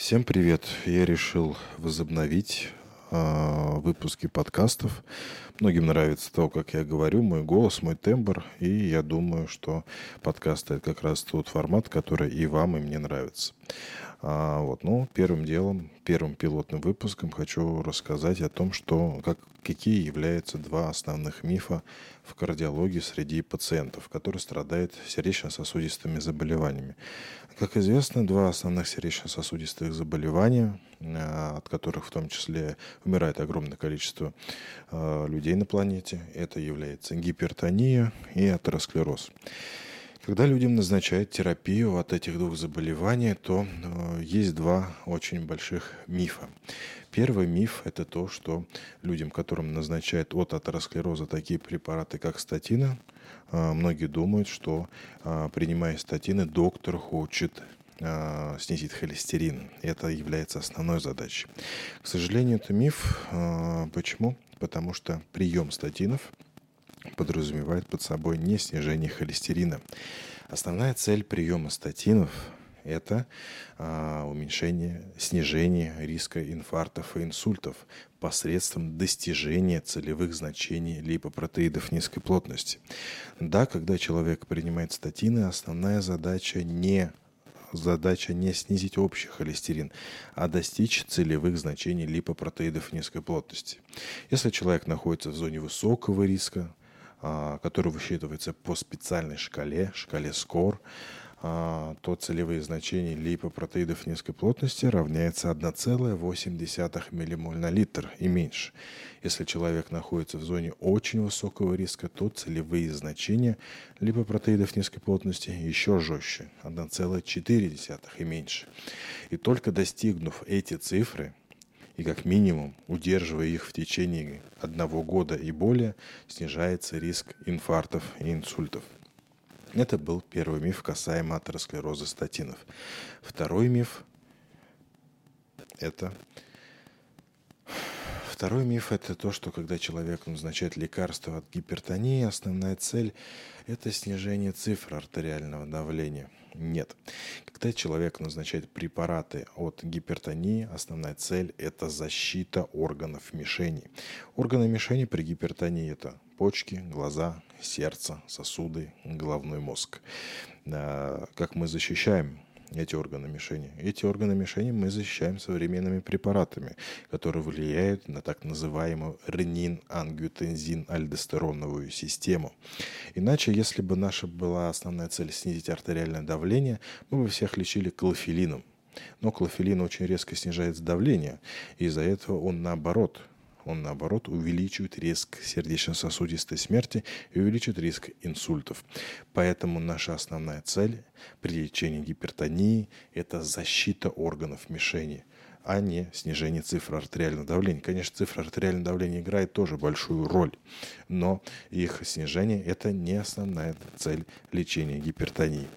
Всем привет! Я решил возобновить э, выпуски подкастов. Многим нравится то, как я говорю, мой голос, мой тембр, и я думаю, что подкасты это как раз тот формат, который и вам, и мне нравится. А, вот, ну, первым делом, первым пилотным выпуском хочу рассказать о том, что, как, какие являются два основных мифа в кардиологии среди пациентов, которые страдают сердечно-сосудистыми заболеваниями. Как известно, два основных сердечно-сосудистых заболевания, а, от которых в том числе умирает огромное количество а, людей на планете, это является гипертония и атеросклероз. Когда людям назначают терапию от этих двух заболеваний, то э, есть два очень больших мифа. Первый миф – это то, что людям, которым назначают от атеросклероза такие препараты, как статины, э, многие думают, что э, принимая статины, доктор хочет снизить холестерин. Это является основной задачей. К сожалению, это миф. Почему? Потому что прием статинов – подразумевает под собой не снижение холестерина. Основная цель приема статинов – это а, уменьшение, снижение риска инфарктов и инсультов посредством достижения целевых значений липопротеидов низкой плотности. Да, когда человек принимает статины, основная задача не задача не снизить общий холестерин, а достичь целевых значений липопротеидов низкой плотности. Если человек находится в зоне высокого риска, который высчитывается по специальной шкале, шкале SCORE, а, то целевые значения липопротеидов низкой плотности равняется 1,8 ммоль на литр и меньше. Если человек находится в зоне очень высокого риска, то целевые значения липопротеидов низкой плотности еще жестче, 1,4 и меньше. И только достигнув эти цифры, и как минимум, удерживая их в течение одного года и более, снижается риск инфарктов и инсультов. Это был первый миф касаемо атеросклероза статинов. Второй миф – это Второй миф – это то, что когда человек назначает лекарство от гипертонии, основная цель – это снижение цифр артериального давления. Нет. Когда человек назначает препараты от гипертонии, основная цель – это защита органов мишени. Органы мишени при гипертонии – это почки, глаза, сердце, сосуды, головной мозг. А, как мы защищаем эти органы мишени. Эти органы мишени мы защищаем современными препаратами, которые влияют на так называемую ренин-ангиотензин-альдостероновую систему. Иначе, если бы наша была основная цель снизить артериальное давление, мы бы всех лечили клофелином. Но клофелин очень резко снижает давление, и из-за этого он наоборот он, наоборот, увеличивает риск сердечно-сосудистой смерти и увеличивает риск инсультов. Поэтому наша основная цель при лечении гипертонии – это защита органов мишени а не снижение цифр артериального давления. Конечно, цифра артериального давления играет тоже большую роль, но их снижение – это не основная цель лечения гипертонии.